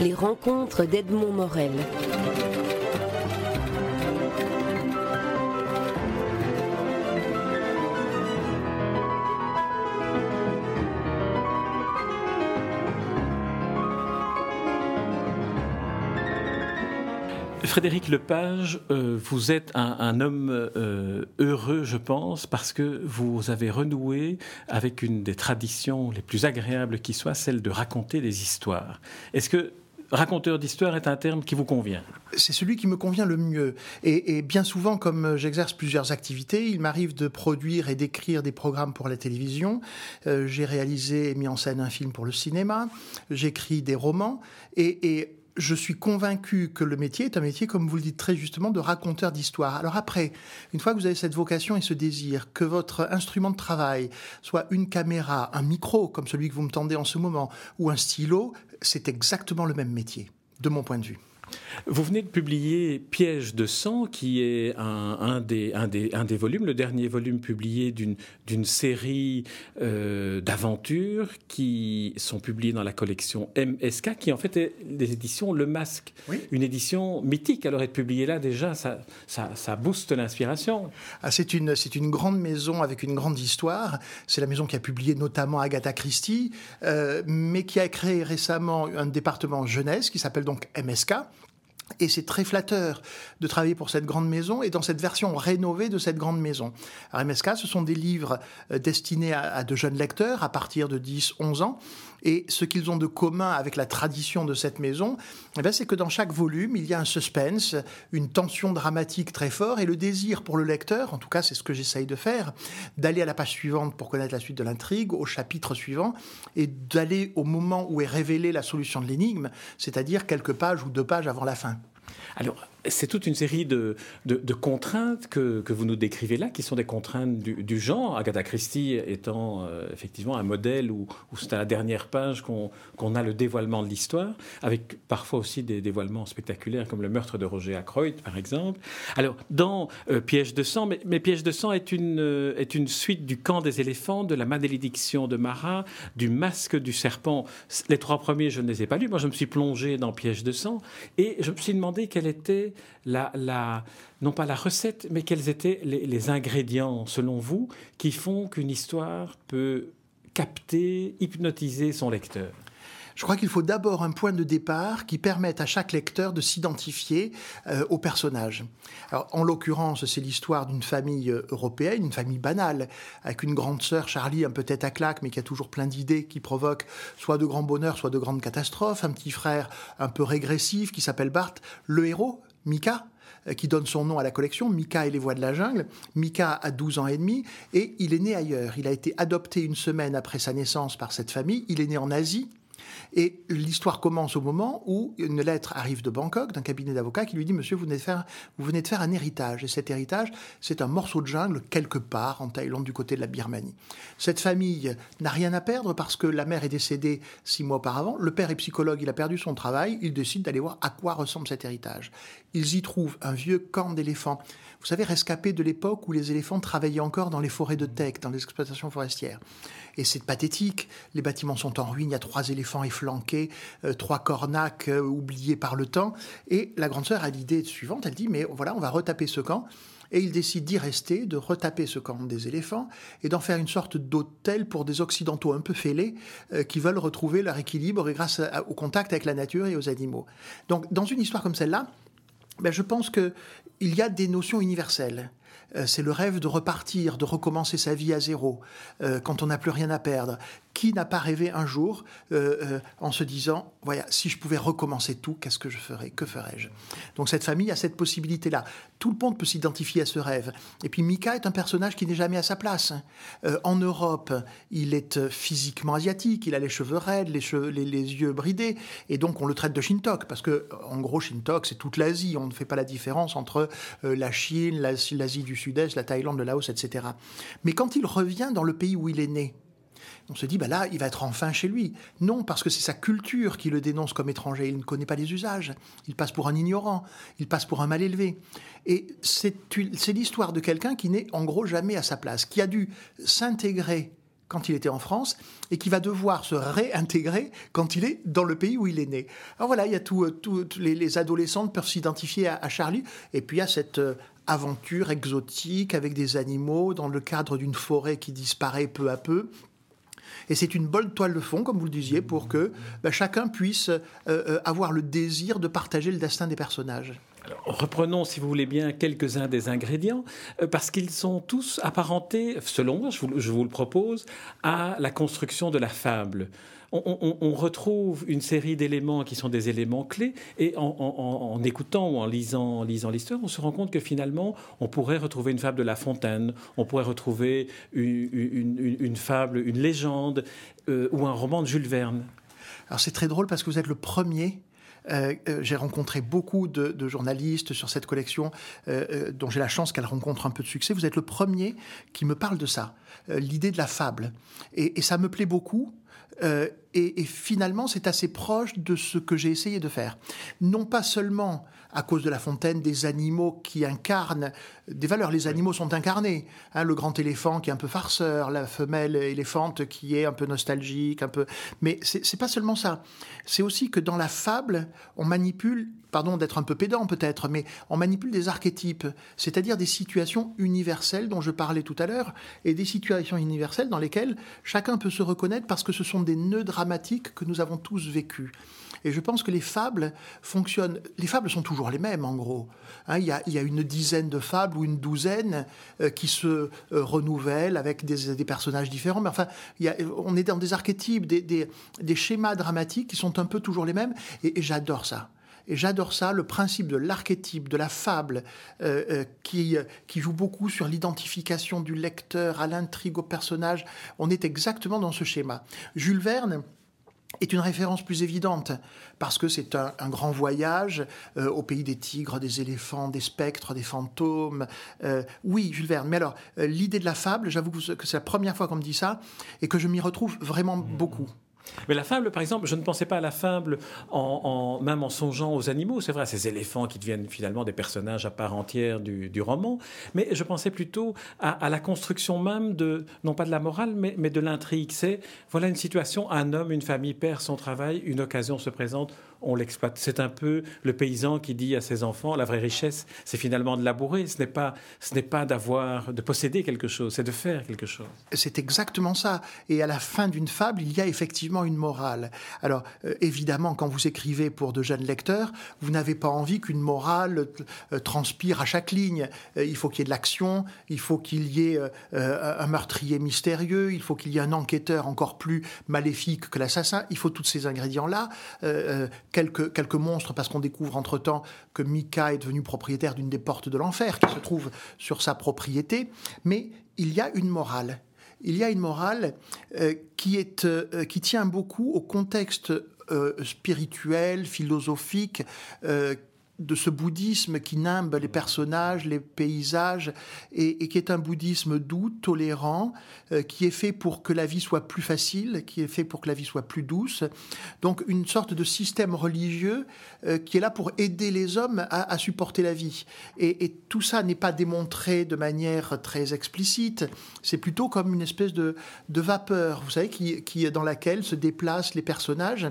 Les rencontres d'Edmond Morel. Frédéric Lepage, euh, vous êtes un, homme euh, heureux, je pense, parce que vous avez renoué avec une des traditions les plus agréables qui soit, celle de raconter des histoires. Raconteur d'histoire est un terme qui vous convient C'est celui qui me convient le mieux. Et, bien souvent, comme j'exerce plusieurs activités, il m'arrive de produire et d'écrire des programmes pour la télévision. Euh, j'ai réalisé et mis en scène un film pour le cinéma. J'écris des romans. Et, et je suis convaincu que le métier est un métier, comme vous le dites très justement, de raconteur d'histoire. Alors après, une fois que vous avez cette vocation et ce désir, que votre instrument de travail soit une caméra, un micro, comme celui que vous me tendez en ce moment, ou un stylo, c'est exactement le même métier, de mon point de vue. Vous venez de publier Piège de sang, qui est un, des, des, volumes, le dernier volume publié d'une série euh, d'aventures qui sont publiées dans la collection MSK, qui en fait est des éditions Le Masque. Une édition mythique. Alors être publiée là, déjà, ça, ça, booste l'inspiration. Ah, c'est une, une grande maison avec une grande histoire. C'est la maison qui a publié notamment Agatha Christie, euh, mais qui a créé récemment un département jeunesse qui s'appelle donc MSK et c'est très flatteur de travailler pour cette grande maison et dans cette version rénovée de cette grande maison. RMSK, ce sont des livres euh, destinés à, de jeunes lecteurs à partir de 10, 11 ans. Et ce qu'ils ont de commun avec la tradition de cette maison, eh c'est que dans chaque volume, il y a un suspense, une tension dramatique très forte et le désir pour le lecteur, en tout cas c'est ce que j'essaye de faire, d'aller à la page suivante pour connaître la suite de l'intrigue, au chapitre suivant, et d'aller au moment où est révélée la solution de l'énigme, c'est-à-dire quelques pages ou deux pages avant la fin. Alors, c'est toute une série de, contraintes que, vous nous décrivez là, qui sont des contraintes du, genre. Agatha Christie étant euh, effectivement un modèle où, c'est à la dernière page qu'on a le dévoilement de l'histoire, avec parfois aussi des dévoilements spectaculaires comme le meurtre de Roger Ackroyd, par exemple. Alors, dans euh, Piège de sang, mais, Piège de sang est une, euh, est une suite du camp des éléphants, de la malédiction de Marat, du masque du serpent. Les trois premiers, je ne les ai pas lus. Moi, je me suis plongé dans Piège de sang et je me suis demandé quelle était non pas la recette, mais quels étaient les, ingrédients, selon vous, qui font qu'une histoire peut capter, hypnotiser son lecteur? Je crois qu'il faut d'abord un point de départ qui permette à chaque lecteur de s'identifier euh, au personnage. En l'occurrence, c'est l'histoire d'une famille européenne, une famille banale, avec une grande sœur, Charlie, un peu tête à claque, mais qui a toujours plein d'idées qui provoquent soit de grands bonheurs, soit de grandes catastrophes, un petit frère un peu régressif qui s'appelle Bart, le héros, Mika, euh, qui donne son nom à la collection, Mika et les voix de la jungle. Mika a 12 ans et demi et il est né ailleurs. Il a été adopté une semaine après sa naissance par cette famille. Il est né en Asie et l'histoire commence au moment où une lettre arrive de Bangkok, d'un cabinet d'avocats, qui lui dit Monsieur, vous venez, de faire, vous venez de faire un héritage. Et cet héritage, c'est un morceau de jungle quelque part en Thaïlande, du côté de la Birmanie. Cette famille n'a rien à perdre parce que la mère est décédée six mois auparavant. Le père est psychologue, il a perdu son travail. Il décide d'aller voir à quoi ressemble cet héritage. Ils y trouvent un vieux camp d'éléphants. Vous savez, rescapé de l'époque où les éléphants travaillaient encore dans les forêts de teck, dans les exploitations forestières. Et c'est pathétique. Les bâtiments sont en ruine. Il y a trois éléphants efflanqués, euh, trois cornacs euh, oubliés par le temps. Et la grande sœur a l'idée suivante. Elle dit, mais voilà, on va retaper ce camp. Et il décide d'y rester, de retaper ce camp des éléphants et d'en faire une sorte d'hôtel pour des Occidentaux un peu fêlés euh, qui veulent retrouver leur équilibre grâce au contact avec la nature et aux animaux. Donc, dans une histoire comme celle-là, ben, je pense qu'il y a des notions universelles. Euh, c'est le rêve de repartir, de recommencer sa vie à zéro, euh, quand on n'a plus rien à perdre. Qui n'a pas rêvé un jour euh, en se disant, voilà, si je pouvais recommencer tout, qu'est-ce que je ferais Que ferais-je? Donc cette famille a cette possibilité-là. Tout le monde peut s'identifier à ce rêve. Et puis Mika est un personnage qui n'est jamais à sa place. en Europe, il est physiquement asiatique, il a les cheveux raides, les, les, yeux bridés, et donc on le traite de Shintok, parce que en gros Shintok c'est toute l'Asie, on ne fait pas la différence entre la Chine, l'Asie du Sud-Est, la Thaïlande, le Laos, etc. Mais quand il revient dans le pays où il est né, on se dit, bah là, il va être enfin chez lui. Non, parce que c'est sa culture qui le dénonce comme étranger. Il ne connaît pas les usages. Il passe pour un ignorant. Il passe pour un mal élevé. Et c'est l'histoire de quelqu'un qui n'est en gros jamais à sa place, qui a dû s'intégrer quand il était en France et qui va devoir se réintégrer quand il est dans le pays où il est né. Alors voilà, il y a tout, tout les, les, adolescentes peuvent s'identifier à, à, Charlie et puis il y a cette aventure exotique avec des animaux dans le cadre d'une forêt qui disparaît peu à peu. Et c'est une bonne toile de fond, comme vous le disiez, pour que ben, chacun puisse euh, euh, avoir le désir de partager le destin des personnages. Reprenons, si vous voulez bien, quelques-uns des ingrédients, euh, parce qu'ils sont tous apparentés, selon moi, je vous, je vous, le propose, à la construction de la fable on, retrouve une série d'éléments qui sont des éléments clés, et en, écoutant ou en lisant, lisant l'histoire, on se rend compte que finalement, on pourrait retrouver une fable de La Fontaine, on pourrait retrouver une, fable, une légende, euh, ou un roman de Jules Verne. Alors c'est très drôle parce que vous êtes le premier euh, euh, j'ai rencontré beaucoup de, journalistes sur cette collection dont j'ai la chance qu'elle rencontre un peu de succès. Vous êtes le premier qui me parle de ça, l'idée de la fable. Et, et, ça me plaît beaucoup euh, et, finalement, c'est assez proche de ce que j'ai essayé de faire. Non pas seulement à cause de La Fontaine, des animaux qui incarnent des valeurs. Les animaux sont incarnés. Hein, le grand éléphant qui est un peu farceur, la femelle éléphante qui est un peu nostalgique, un peu. Mais c'est pas seulement ça. C'est aussi que dans la fable, on manipule, pardon d'être un peu pédant peut-être, mais on manipule des archétypes, c'est-à-dire des situations universelles dont je parlais tout à l'heure, et des situations universelles dans lesquelles chacun peut se reconnaître parce que ce sont des nœuds dramatiques que nous avons tous vécus. Et je pense que les fables fonctionnent. Les fables sont toujours les mêmes, en gros. Hein, il, y a, une dizaine de fables ou une douzaine euh, qui se euh, renouvellent avec des, personnages différents. Mais enfin, on est dans des archétypes, des, schémas dramatiques qui sont un peu toujours les mêmes. Et, j'adore ça. Et j'adore ça, le principe de l'archétype, de la fable, euh, qui, qui joue beaucoup sur l'identification du lecteur à l'intrigue, au personnage. On est exactement dans ce schéma. Jules Verne, est une référence plus évidente, parce que c'est un, grand voyage euh, au pays des tigres, des éléphants, des spectres, des fantômes. Euh, oui, Jules Verne. Mais alors, euh, l'idée de la fable, j'avoue que c'est la première fois qu'on me dit ça, et que je m'y retrouve vraiment beaucoup. Mais la fable, par exemple, je ne pensais pas à la fable même en songeant aux animaux. C'est vrai, ces éléphants qui deviennent finalement des personnages à part entière du, roman. Mais je pensais plutôt à, la construction même de, non pas de la morale, mais, mais de l'intrigue. C'est, voilà une situation, un homme, une famille perd son travail, une occasion se présente, on l'exploite. C'est un peu le paysan qui dit à ses enfants la vraie richesse, c'est finalement de labourer. Ce n'est pas, ce n'est pas d'avoir, de posséder quelque chose, c'est de faire quelque chose. C'est exactement ça. Et à la fin d'une fable, il y a effectivement une morale. Alors euh, évidemment, quand vous écrivez pour de jeunes lecteurs, vous n'avez pas envie qu'une morale euh, transpire à chaque ligne. Euh, il faut qu'il y ait de l'action, il faut qu'il y ait un meurtrier mystérieux, il faut qu'il y ait un enquêteur encore plus maléfique que l'assassin. Il faut tous ces ingrédients-là quelques, quelques monstres, parce qu'on découvre entre-temps que Mika est devenu propriétaire d'une des portes de l'enfer qui se trouve sur sa propriété, mais il y a une morale. Il y a une morale euh, qui, est, euh, qui tient beaucoup au contexte euh, spirituel, philosophique, de ce bouddhisme qui nimbe les personnages, les paysages, et, qui est un bouddhisme doux, tolérant, euh, qui est fait pour que la vie soit plus facile, qui est fait pour que la vie soit plus douce. Donc une sorte de système religieux euh, qui est là pour aider les hommes à, supporter la vie. Et, tout ça n'est pas démontré de manière très explicite, c'est plutôt comme une espèce de, vapeur, vous savez, qui, qui, dans laquelle se déplacent les personnages.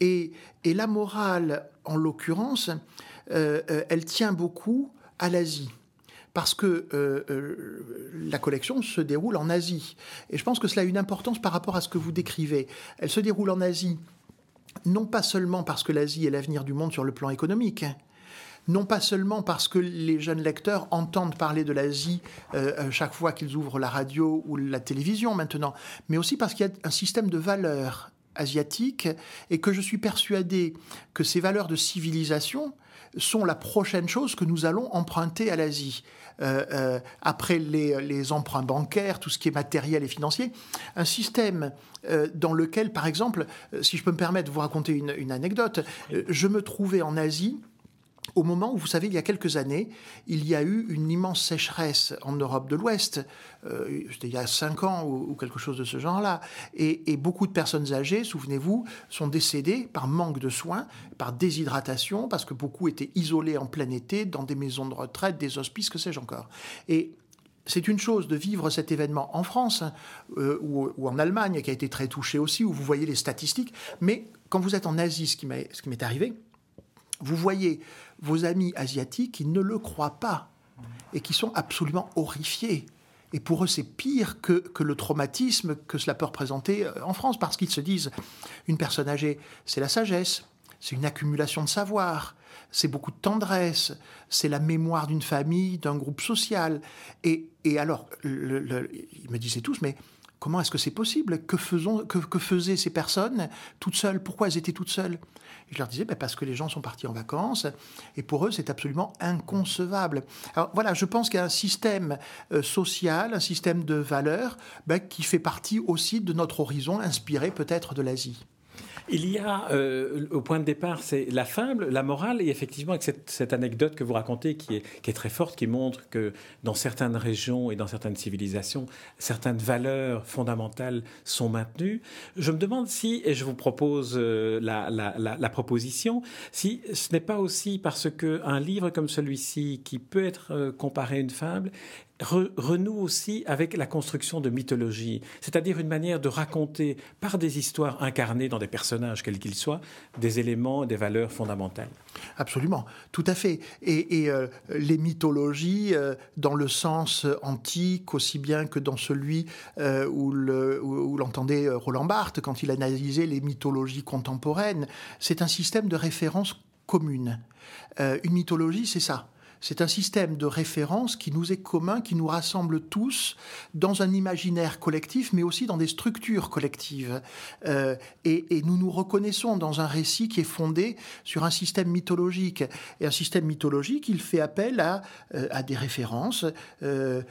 Et, et la morale, en l'occurrence, elle tient beaucoup à l'Asie parce que euh, la collection se déroule en Asie. Et je pense que cela a une importance par rapport à ce que vous décrivez. Elle se déroule en Asie, non pas seulement parce que l'Asie est l'avenir du monde sur le plan économique, non pas seulement parce que les jeunes lecteurs entendent parler de l'Asie chaque fois qu'ils ouvrent la radio ou la télévision maintenant, mais aussi parce qu'il y a un système de valeurs asiatiques et que je suis persuadé que ces valeurs de civilisation sont la prochaine chose que nous allons emprunter à l'Asie. Euh, euh, après les, emprunts bancaires, tout ce qui est matériel et financier, un système euh, dans lequel, par exemple, si je peux me permettre de vous raconter une anecdote, je me trouvais en Asie au moment où, vous savez, il y a quelques années, il y a eu une immense sécheresse en Europe de l'Ouest, euh, c'était il y a cinq ans ou, quelque chose de ce genre-là, et, beaucoup de personnes âgées, souvenez-vous, sont décédées par manque de soins, par déshydratation, parce que beaucoup étaient isolés en plein été dans des maisons de retraite, des hospices, que sais-je encore. Et c'est une chose de vivre cet événement en France euh, ou, en Allemagne, qui a été très touché aussi, où vous voyez les statistiques, mais quand vous êtes en Asie, ce qui m'est arrivé, vous voyez vos amis asiatiques qui ne le croient pas et qui sont absolument horrifiés. Et pour eux, c'est pire que, que, le traumatisme que cela peut représenter euh, en France, parce qu'ils se disent, une personne âgée, c'est la sagesse, c'est une accumulation de savoir, c'est beaucoup de tendresse, c'est la mémoire d'une famille, d'un groupe social. Et, et alors, le, ils me disaient tous, mais comment est-ce que c'est possible? Que, faisaient ces personnes toutes seules? Pourquoi elles étaient toutes seules? Je leur disais, ben, parce que les gens sont partis en vacances, et pour eux, c'est absolument inconcevable. Alors voilà, je pense qu'il y a un système euh, social, un système de valeurs, ben, qui fait partie aussi de notre horizon, inspiré peut-être de l'Asie. Il y a, euh, au point de départ, c'est la fable, la morale, et effectivement, avec cette, anecdote que vous racontez qui est, très forte, qui montre que dans certaines régions et dans certaines civilisations, certaines valeurs fondamentales sont maintenues. Je me demande si, et je vous propose euh, la, proposition, si ce n'est pas aussi parce qu'un livre comme celui-ci, qui peut être euh, comparé à une fable, renoue aussi avec la construction de mythologie, c'est-à-dire une manière de raconter par des histoires incarnées dans des personnages, quels qu'ils soient, des éléments, des valeurs fondamentales. Absolument, tout à fait. Et, euh, les mythologies, euh, dans le sens antique, aussi bien que dans celui euh, où l'entendait Roland Barthes quand il analysait les mythologies contemporaines, c'est un système de référence commune. une mythologie, c'est ça c'est un système de référence qui nous est commun, qui nous rassemble tous dans un imaginaire collectif, mais aussi dans des structures collectives. Euh, et, nous nous reconnaissons dans un récit qui est fondé sur un système mythologique. Et un système mythologique, il fait appel à, euh, des références euh,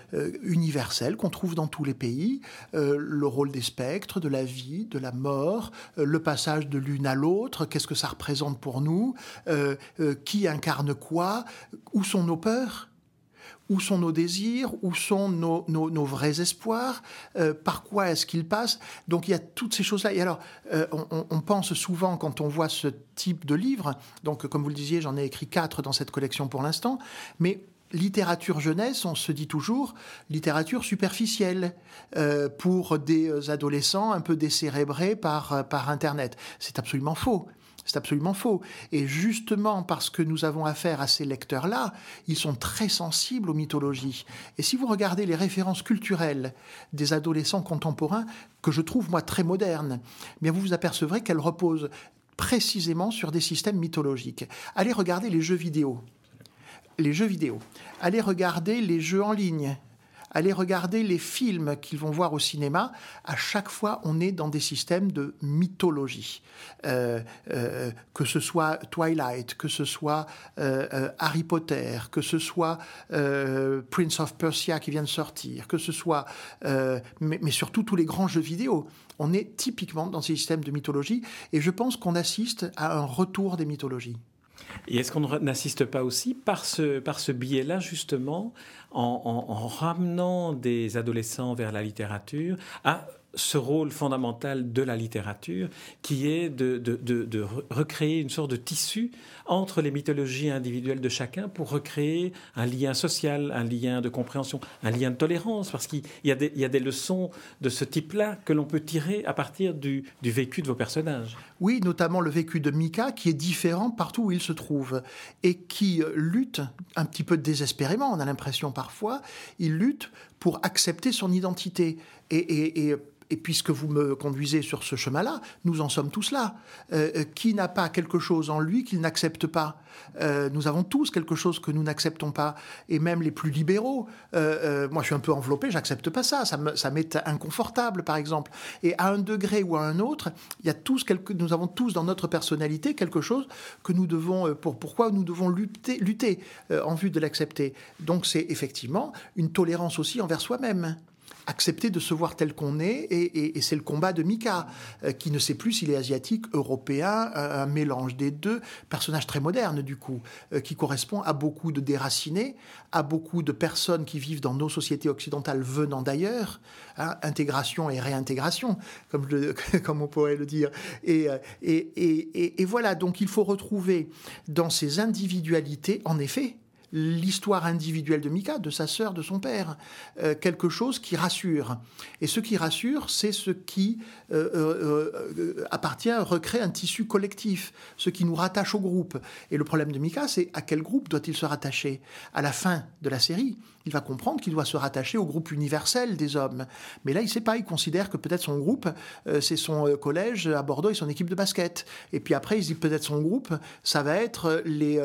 universelles qu'on trouve dans tous les pays. le rôle des spectres, de la vie, de la mort, le passage de l'une à l'autre, qu'est-ce que ça représente pour nous, qui incarne quoi, où sont nos peurs où sont nos désirs, où sont nos, vrais espoirs, euh, par quoi est-ce qu'ils passent. Donc il y a toutes ces choses-là. Et alors, euh, on, pense souvent quand on voit ce type de livre, donc comme vous le disiez, j'en ai écrit quatre dans cette collection pour l'instant, mais littérature jeunesse, on se dit toujours littérature superficielle euh, pour des adolescents un peu décérébrés par Internet. C'est absolument faux. C'est absolument faux. Et justement parce que nous avons affaire à ces lecteurs-là, ils sont très sensibles aux mythologies. Et si vous regardez les références culturelles des adolescents contemporains, que je trouve moi très modernes, eh bien vous vous apercevrez qu'elles reposent précisément sur des systèmes mythologiques. Allez regarder les jeux vidéo. Les jeux vidéo. Allez regarder les jeux en ligne allez regarder les films qu'ils vont voir au cinéma. À chaque fois, on est dans des systèmes de mythologie. Euh, euh, que ce soit Twilight, que ce soit euh, Harry Potter, que ce soit Prince of Persia qui vient de sortir, que ce soit, mais, mais surtout tous les grands jeux vidéo. On est typiquement dans ces systèmes de mythologie et je pense qu'on assiste à un retour des mythologies. Et est-ce qu'on n'assiste pas aussi par ce, par biais-là, justement, en, en, ramenant des adolescents vers la littérature, ce rôle fondamental de la littérature, qui est de, recréer une sorte de tissu entre les mythologies individuelles de chacun pour recréer un lien social, un lien de compréhension, un lien de tolérance, parce qu'il y, a des leçons de ce type-là que l'on peut tirer à partir du, du, vécu de vos personnages. Oui, notamment le vécu de Mika, qui est différent partout où il se trouve, et qui lutte un petit peu désespérément, on a l'impression parfois, il lutte pour accepter son identité. Et, puisque vous me conduisez sur ce chemin-là, nous en sommes tous là. Euh, euh, qui n'a pas quelque chose en lui qu'il n'accepte pas? Euh, Nous avons tous quelque chose que nous n'acceptons pas, et même les plus libéraux. moi, je suis un peu enveloppé, j'accepte pas ça. Ça m'est inconfortable, par exemple. Et à un degré ou à un autre, il y a tous quelque, nous avons tous dans notre personnalité quelque chose que nous devons, pour pourquoi nous devons lutter, lutter en vue de l'accepter. Donc, c'est effectivement une tolérance aussi envers soi-même accepter de se voir tel qu'on est, et, c'est le combat de Mika, euh, qui ne sait plus s'il est asiatique, européen, un, mélange des deux, personnage très moderne du coup, euh, qui correspond à beaucoup de déracinés, à beaucoup de personnes qui vivent dans nos sociétés occidentales venant d'ailleurs, hein, intégration et réintégration, comme, on pourrait le dire. Euh, et, et voilà, donc il faut retrouver dans ces individualités, en effet, l'histoire individuelle de Mika, de sa sœur, de son père, euh, quelque chose qui rassure. Et ce qui rassure, c'est ce qui euh, euh, appartient, recrée un tissu collectif, ce qui nous rattache au groupe. Et le problème de Mika, c'est à quel groupe doit-il se rattacher? À la fin de la série, il va comprendre qu'il doit se rattacher au groupe universel des hommes. Mais là, il ne sait pas, il considère que peut-être son groupe, c'est son collège à Bordeaux et son équipe de basket. Et puis après, il se dit peut-être son groupe, ça va être les,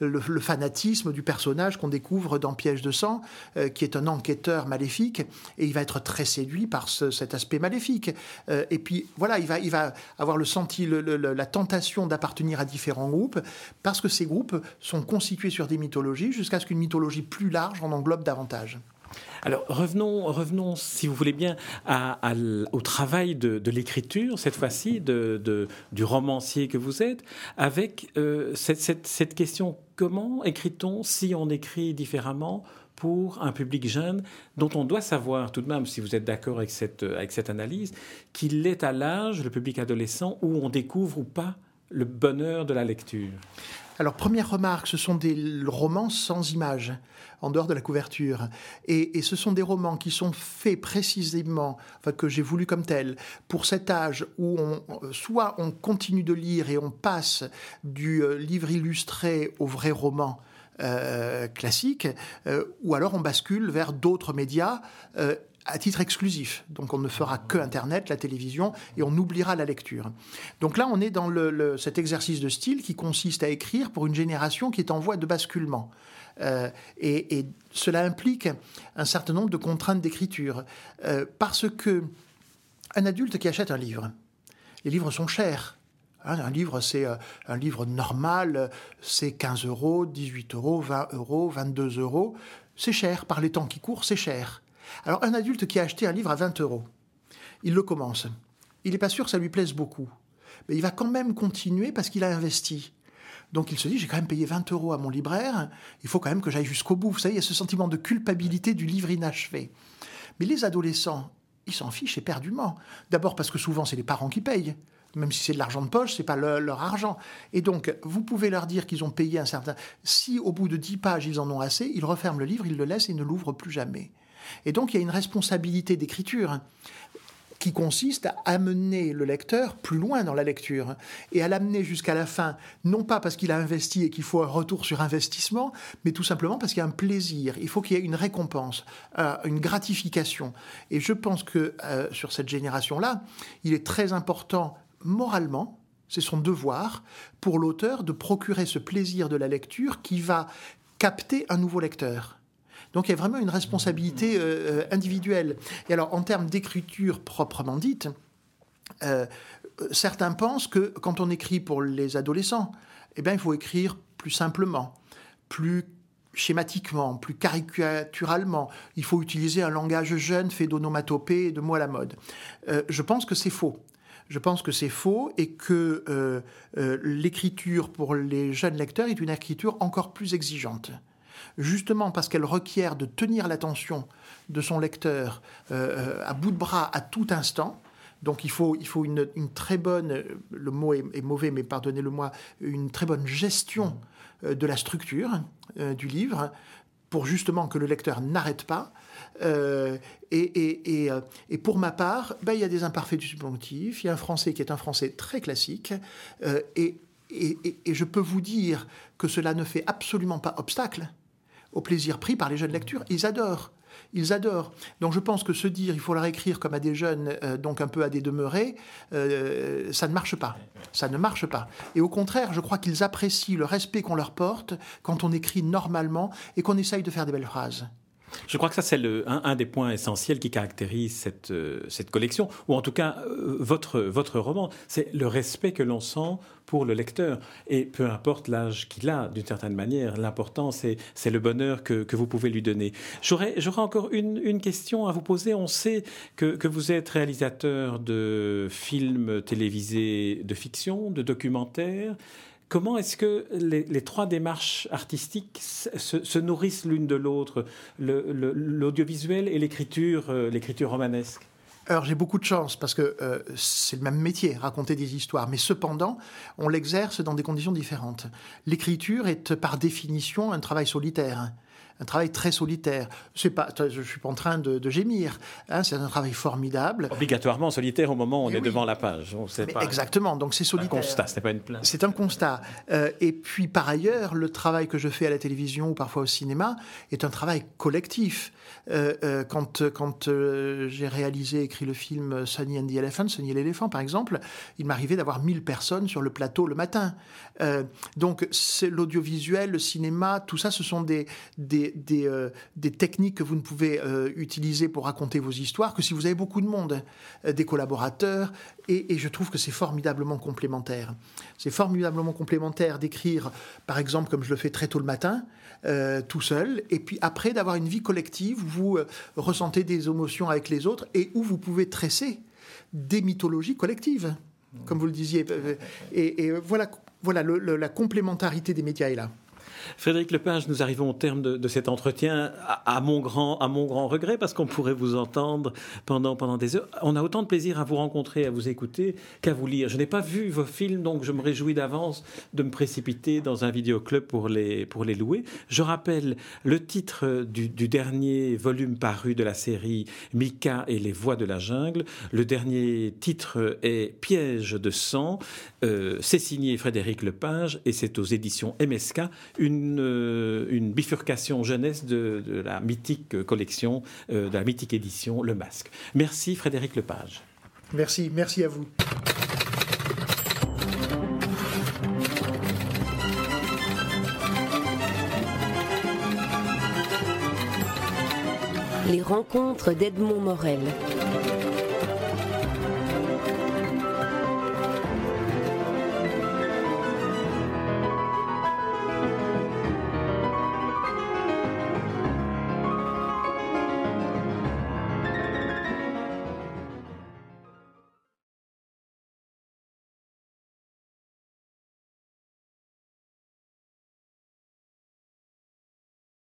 le, le, fanatisme du personnage qu'on découvre dans Piège de sang, qui est un enquêteur maléfique, et il va être très séduit par cet aspect maléfique. Euh, et puis voilà, il va, il va avoir le senti, la tentation d'appartenir à différents groupes, parce que ces groupes sont constitués sur des mythologies, jusqu'à ce qu'une mythologie plus large en englobe davantage. Alors revenons, revenons, si vous voulez bien, au travail de, l'écriture, cette fois-ci, du romancier que vous êtes, avec euh, cette, cette, question comment écrit-on si on écrit différemment pour un public jeune dont on doit savoir tout de même, si vous êtes d'accord avec cette, avec cette analyse, qu'il est à l'âge, le public adolescent, où on découvre ou pas le bonheur de la lecture? Alors, première remarque, ce sont des romans sans images, en dehors de la couverture. Et, ce sont des romans qui sont faits précisément, que j'ai voulu comme tels, pour cet âge où on, soit on continue de lire et on passe du euh, livre illustré au vrai roman, euh, classique, euh, ou alors on bascule vers d'autres médias à titre exclusif. Donc on ne fera que Internet, la télévision, et on oubliera la lecture. Donc là, on est dans le, cet exercice de style qui consiste à écrire pour une génération qui est en voie de basculement. et, cela implique un certain nombre de contraintes d'écriture. parce que un adulte qui achète un livre, les livres sont chers. Hein, un livre, c'est euh, un livre normal, c'est 15 euros, 18 euros, 20 euros, 22 euros. C'est cher, par les temps qui courent, c'est cher. Alors un adulte qui a acheté un livre à 20 euros, il le commence. Il n'est pas sûr que ça lui plaise beaucoup. Mais il va quand même continuer parce qu'il a investi. Donc il se dit, j'ai quand même payé 20 euros à mon libraire, il faut quand même que j'aille jusqu'au bout. Vous savez, il y a ce sentiment de culpabilité du livre inachevé. Mais les adolescents, ils s'en fichent éperdument. D'abord parce que souvent c'est les parents qui payent même si c'est de l'argent de poche, c'est pas leur argent. Et donc, vous pouvez leur dire qu'ils ont payé un certain. Si au bout de dix pages ils en ont assez, ils referment le livre, ils le laissent et ne l'ouvrent plus jamais. Et donc, il y a une responsabilité d'écriture qui consiste à amener le lecteur plus loin dans la lecture et à l'amener jusqu'à la fin, non pas parce qu'il a investi et qu'il faut un retour sur investissement, mais tout simplement parce qu'il y a un plaisir. Il faut qu'il y ait une récompense, euh, une gratification. Et je pense que euh, sur cette génération-là, il est très important moralement, c'est son devoir pour l'auteur de procurer ce plaisir de la lecture qui va capter un nouveau lecteur. Donc il y a vraiment une responsabilité euh, euh, individuelle. Et alors en termes d'écriture proprement dite, euh, certains pensent que quand on écrit pour les adolescents, eh bien, il faut écrire plus simplement, plus schématiquement, plus caricaturalement. Il faut utiliser un langage jeune fait d'onomatopées et de mots à la mode. je pense que c'est faux. Je pense que c'est faux et que l'écriture pour les jeunes lecteurs est une écriture encore plus exigeante. Justement parce qu'elle requiert de tenir l'attention de son lecteur euh, à bout de bras à tout instant. Donc il faut, il faut une, très bonne, le mot est, mauvais, mais pardonnez-le-moi, une très bonne gestion de la structure du livre pour justement que le lecteur n'arrête pas. Euh, euh, et, pour ma part, ben, il y a des imparfaits du subjonctif, il y a un français qui est un français très classique, euh, et, et, je peux vous dire que cela ne fait absolument pas obstacle au plaisir pris par les jeunes lectures. Ils adorent ils adorent. Donc je pense que se dire il faut leur écrire comme à des jeunes, euh, donc un peu à des demeurés, euh, ça ne marche pas. Ça ne marche pas. Et au contraire, je crois qu'ils apprécient le respect qu'on leur porte quand on écrit normalement et qu'on essaye de faire des belles phrases. Je crois que ça, c'est un, des points essentiels qui caractérise cette, euh, cette collection, ou en tout cas euh, votre, votre roman. C'est le respect que l'on sent pour le lecteur. Et peu importe l'âge qu'il a, d'une certaine manière, l'important, c'est le bonheur que, que, vous pouvez lui donner. J'aurais encore une, une, question à vous poser. On sait que, que vous êtes réalisateur de films télévisés de fiction, de documentaires. Comment est-ce que les, trois démarches artistiques se, nourrissent l'une de l'autre, l'audiovisuel et l'écriture, euh, l'écriture romanesque? Alors j'ai beaucoup de chance parce que euh, c'est le même métier, raconter des histoires, mais cependant, on l'exerce dans des conditions différentes. L'écriture est par définition un travail solitaire un travail très solitaire. C'est pas, je suis pas en train de, gémir. Hein, c'est un travail formidable. Obligatoirement solitaire au moment où on est devant la page. pas exactement. Donc c'est solitaire. Un constat, c'est pas une plainte. C'est un constat. Euh, et puis par ailleurs, le travail que je fais à la télévision ou parfois au cinéma est un travail collectif. Euh, euh, quand quand j'ai réalisé, écrit le film Sunny and the Elephant, Sunny et l'éléphant par exemple, il m'arrivait d'avoir 1000 personnes sur le plateau le matin. donc c'est l'audiovisuel, le cinéma, tout ça, ce sont des, des euh, des, techniques que vous ne pouvez euh, utiliser pour raconter vos histoires que si vous avez beaucoup de monde, euh, des collaborateurs, et, je trouve que c'est formidablement complémentaire. C'est formidablement complémentaire d'écrire, par exemple, comme je le fais très tôt le matin, tout seul, et puis après d'avoir une vie collective où vous ressentez des émotions avec les autres et où vous pouvez tresser des mythologies collectives, comme vous le disiez. Et, voilà, voilà la complémentarité des médias est là. Frédéric Lepage, nous arrivons au terme de, cet entretien à, mon grand, à mon grand regret parce qu'on pourrait vous entendre pendant, pendant des heures. On a autant de plaisir à vous rencontrer, à vous écouter qu'à vous lire. Je n'ai pas vu vos films, donc je me réjouis d'avance de me précipiter dans un vidéoclub pour les, pour les louer. Je rappelle le titre du, dernier volume paru de la série Mika et les voix de la jungle. Le dernier titre est Piège de sang. Euh, c'est signé Frédéric Lepage et c'est aux éditions MSK. Une euh, une, bifurcation jeunesse de, la mythique collection, euh, de la mythique édition Le Masque. Merci Frédéric Lepage. Merci, merci à vous. Les rencontres d'Edmond Morel.